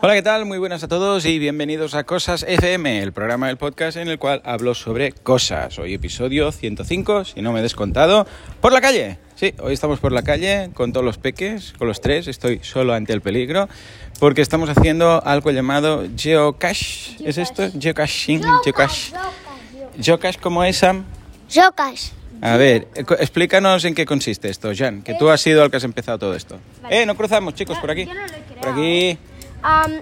Hola, ¿qué tal? Muy buenas a todos y bienvenidos a Cosas FM, el programa del podcast en el cual hablo sobre cosas. Hoy episodio 105, si no me he descontado, por la calle. Sí, hoy estamos por la calle con todos los peques, con los tres, estoy solo ante el peligro, porque estamos haciendo algo llamado geocache. ¿Es esto? Geocaching, geocache. Geocache, ¿cómo es, Sam? Jocas. A ver, explícanos en qué consiste esto, Jan, que tú has sido el que has empezado todo esto. Eh, no cruzamos, chicos, por aquí. yo no lo he creado. Por aquí. Am,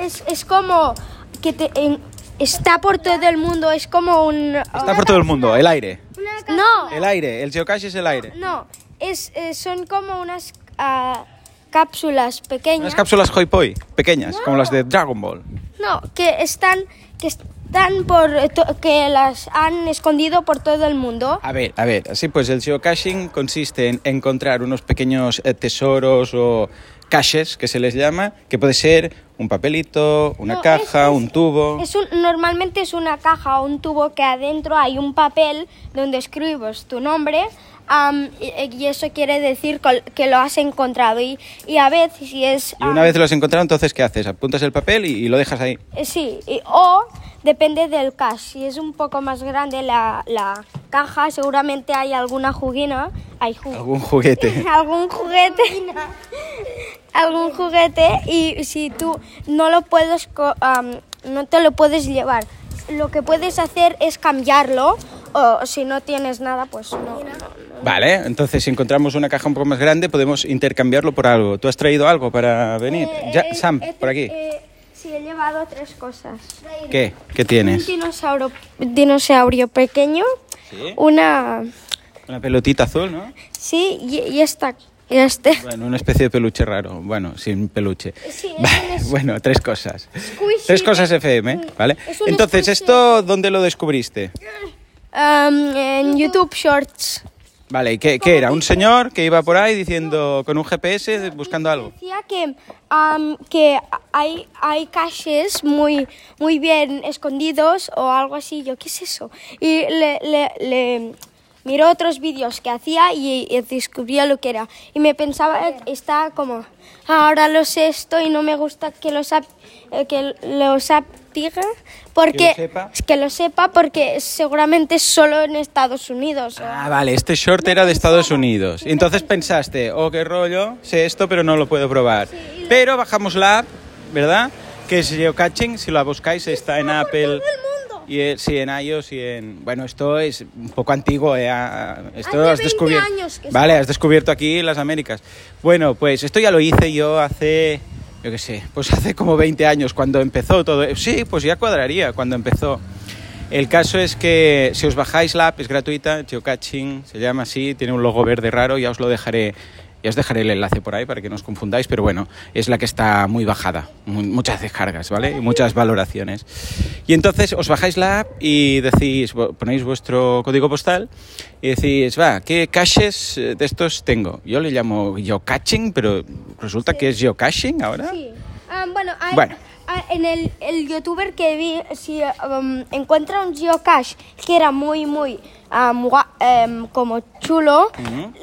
es, es como que te, en- está por todo el mundo, es como un... Está por todo el mundo, el aire. No, El aire, el geocache es el aire. no, es, eh, son como unas ah, cápsulas pequeñas. Unas cápsulas Hoi Poi, pequeñas, como las de Dragon Ball. No, que están, que están por... eh, que las han escondido por todo el mundo. A ver, a ver, sí, pues el geocaching consiste en encontrar unos pequeños eh, tesoros o caches, que se les llama, que puede ser un papelito, una No, caja, es- un tubo. Es un- normalmente es una caja o un tubo que adentro hay un papel donde escribes tu nombre am, y, y eso quiere decir que lo has encontrado y, y a veces si es... Y una vez lo has encontrado, entonces, ¿qué haces? Apuntas el papel y, y lo dejas ahí. eh, Sí, o depende del cash. Si es un poco más grande la, la caja, seguramente hay alguna juguina. Hay ju- Algún juguete. algún juguete algún juguete y si tú no lo puedes no te lo puedes llevar lo que puedes hacer es cambiarlo o si no tienes nada pues no. Vale, entonces si encontramos una caja un poco más grande, podemos intercambiarlo por algo. ¿Tú has traído algo para venir? Eh, Ya, eh, Sam, eh, por aquí. Sí he llevado tres cosas ¿Qué? ¿Qué un tienes? dinosaurio dinosaurio pequeño Sí. una Una pelotita azul, ¿no? sí y, y esta y este Bueno, una especie de peluche raro. Bueno, sin peluche. Sí, es un bueno, tres cosas. Squishy. Tres cosas FM, ¿vale? Es un Entonces, squishy. ¿esto dónde lo descubriste? am, en YouTube Shorts Vale, ¿y qué, qué era? ¿Un señor que iba por ahí diciendo con un GPS buscando algo? Decía que, am, que hay, hay caches muy, muy bien escondidos o algo así, yo, ¿qué es eso? Y le, le, le miró otros vídeos que hacía y, y descubría lo que era. Y me pensaba, está como, ahora lo sé esto y no me gusta que lo, sap, eh, que lo porque Que lo sepa. que lo sepa porque seguramente solo en Estados Unidos. o- Ah, vale, este short era de Estados Unidos. Entonces pensaste, oh, qué rollo, sé esto, pero no lo puedo probar. Pero bajamos la app, ¿verdad? Que es Geocaching, si la buscáis está en Apple. Y eh, sí, en iOS y en... Bueno, esto es un poco antiguo, eh, Esto Hace has 20 descubierto... Vale, has descubierto aquí las Américas. Bueno, pues esto ya lo hice yo hace... Yo qué sé, pues hace como 20 años cuando empezó todo. Sí, pues ya cuadraría cuando empezó. El caso es que si os bajáis la app, es gratuita, Geocaching, se llama así, tiene un logo verde raro, ya os lo dejaré, ya os dejaré el enlace por ahí para que no os confundáis, pero bueno, es la que está muy bajada, mu- muchas descargas, ¿vale? Y muchas valoraciones. Y entonces os bajáis la app y decís, ponéis vuestro código postal y decís, va, ¿qué caches eh, de estos tengo? Yo le llamo geocaching, pero resulta que es geocaching ahora. Sí. Ah, bueno, hay- Bueno. ah, en el, el youtuber que vi, si um, encuentra un geocache que era muy, muy um, em, como chulo,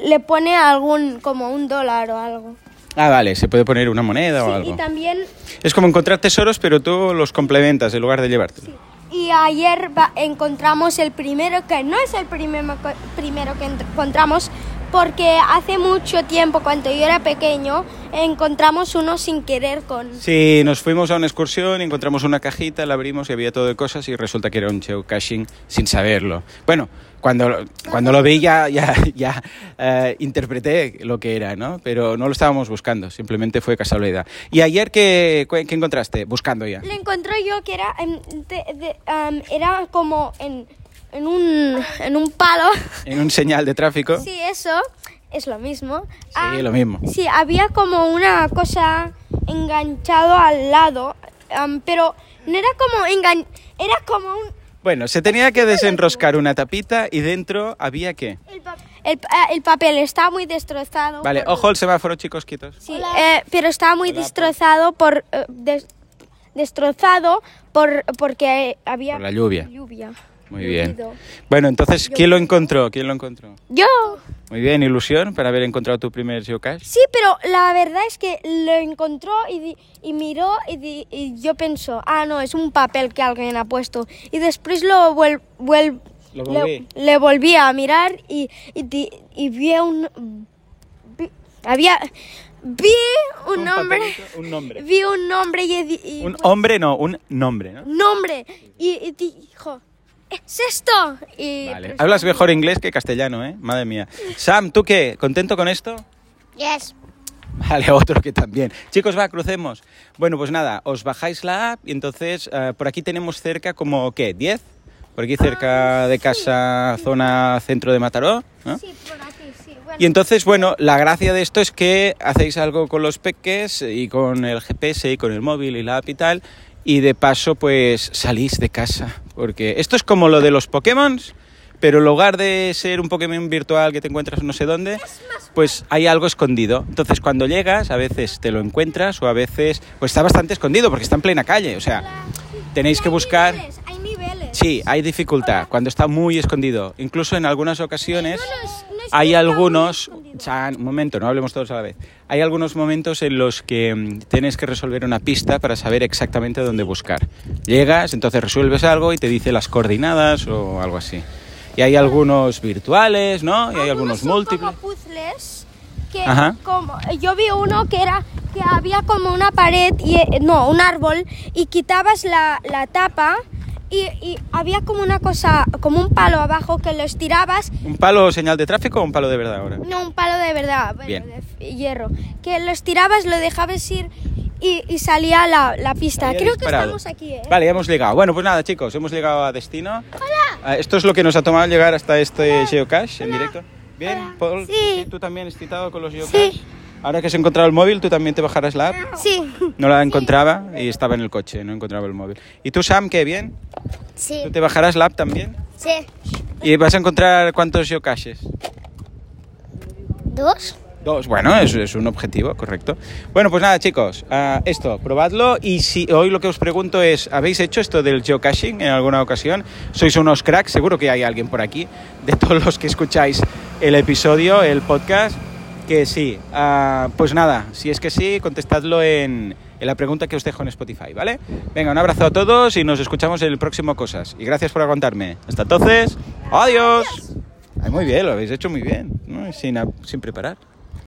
le pone algún, como un dólar o algo. Ah, vale, se puede poner una moneda o Sí, algo. y también, Es como encontrar tesoros, pero tú los complementas en lugar de llevarte. y ayer encontramos el primero, que no es el primero, primero que encontramos, porque hace mucho tiempo, cuando yo era pequeño, encontramos uno sin querer con... Sí, nos fuimos a una excursión, encontramos una cajita, la abrimos y había todo de cosas y resulta que era un geocaching sin saberlo. Bueno, cuando, cuando lo vi ya, ya, ya eh, interpreté lo que era, ¿no? Pero no lo estábamos buscando, simplemente fue casualidad. ¿Y ayer qué, qué encontraste? Buscando ya. Lo encontré yo que era, em, de- de- em, era como en, en, un, en un palo. En un señal de tráfico. Sí, eso es lo mismo. Sí, lo mismo. Sí, había como una cosa enganchado al lado, em, pero no era como engan era como un... Bueno, se tenía que desenroscar una tapita y dentro había qué. El, pa- el, ah, el papel está muy destrozado. Vale, por- ojo el semáforo, chicos, quietos. Sí, eh, pero está muy destrozado por... eh, des- destrozado por porque había Por la lluvia. lluvia. Muy bien. Bueno, entonces, ¿quién lo encontró? ¿Quién lo encontró? Yo. Muy bien, ilusión para haber encontrado tu primer geocache. Sí, pero la verdad es que lo encontró y, di- y miró y, di- y yo pensó, ah, no, es un papel que alguien ha puesto. Y después lo vuel, vuel- Lo le, volví. le volví a mirar y, y, di- y vi un... vi- había... Vi un, Un nombre. papelito, un nombre. Vi un nombre y... di- y- Un hombre, no, un nombre, ¿no? nombre. Y, y dijo, ¿es esto? Y Vale. pues- Hablas mejor inglés que castellano, ¿eh? Madre mía. Sam, ¿tú qué? ¿Contento con esto? Yes. Vale, otro que también. Chicos, va, crucemos. Bueno, pues nada, os bajáis la app y entonces eh, por aquí tenemos cerca como, ¿qué? ¿10? Por aquí cerca de casa, zona centro de Mataró, ¿no? Sí, por aquí, sí. Bueno, Y entonces, bueno, la gracia de esto es que hacéis algo con los peques y con el GPS y con el móvil y la app y tal, y de paso, pues salís de casa. Porque esto es como lo de los Pokémon, pero en lugar de ser un Pokémon virtual que te encuentras no sé dónde, pues hay algo escondido. Entonces, cuando llegas, a veces te lo encuentras o a veces, pues está bastante escondido porque está en plena calle. O sea, tenéis que buscar. Sí, hay dificultad cuando está muy escondido. Incluso en algunas ocasiones hay algunos. Chan, un momento, no hablemos todos a la vez. Hay algunos momentos en los que mm, tienes que resolver una pista para saber exactamente dónde buscar. Llegas, entonces resuelves algo y te dice las coordinadas o algo así. Y hay algunos virtuales, ¿no? Y hay algunos son múltiples. como puzzles que Ajá. como yo vi uno que era que había como una pared y eh, no un árbol y quitabas la, la tapa y, y había como una cosa como un palo abajo que lo estirabas ¿Un palo señal de tráfico o un palo de verdad ahora? no un palo de verdad bueno, Bien. de hierro que lo estirabas lo dejabas ir y, y salía la, la pista creo que disparado. estamos aquí ¿eh? Vale, ya hemos llegado. Bueno, pues nada, chicos, hemos llegado a destino. Hola. Esto es lo que nos ha tomado llegar hasta este geocache en directo. Bien, Hola. Paul, Sí. tú también excitado con los geocaches. Sí. Ahora que has encontrado el móvil, tú también te bajarás la app. sí No la encontraba y estaba en el coche, no encontraba el móvil. ¿Y tú, Sam, qué bien? sí ¿Tú te bajarás la app también? sí ¿Y vas a encontrar cuántos geocaches? dos Dos, bueno, eso es un objetivo, correcto. Bueno, pues nada, chicos, ah, esto, probadlo. Y si hoy lo que os pregunto es, ¿habéis hecho esto del geocaching en alguna ocasión? ¿Sois unos cracks? Seguro que hay alguien por aquí, de todos los que escucháis el episodio, el podcast, que sí. Ah, pues nada, si es que sí, contestadlo en, en la pregunta que os dejo en Spotify, ¿vale? Venga, un abrazo a todos y nos escuchamos en el próximo Cosas. Y gracias por aguantarme. Hasta entonces, adiós. Ay, muy bien, lo habéis hecho muy bien, ¿no? sin, sin preparar.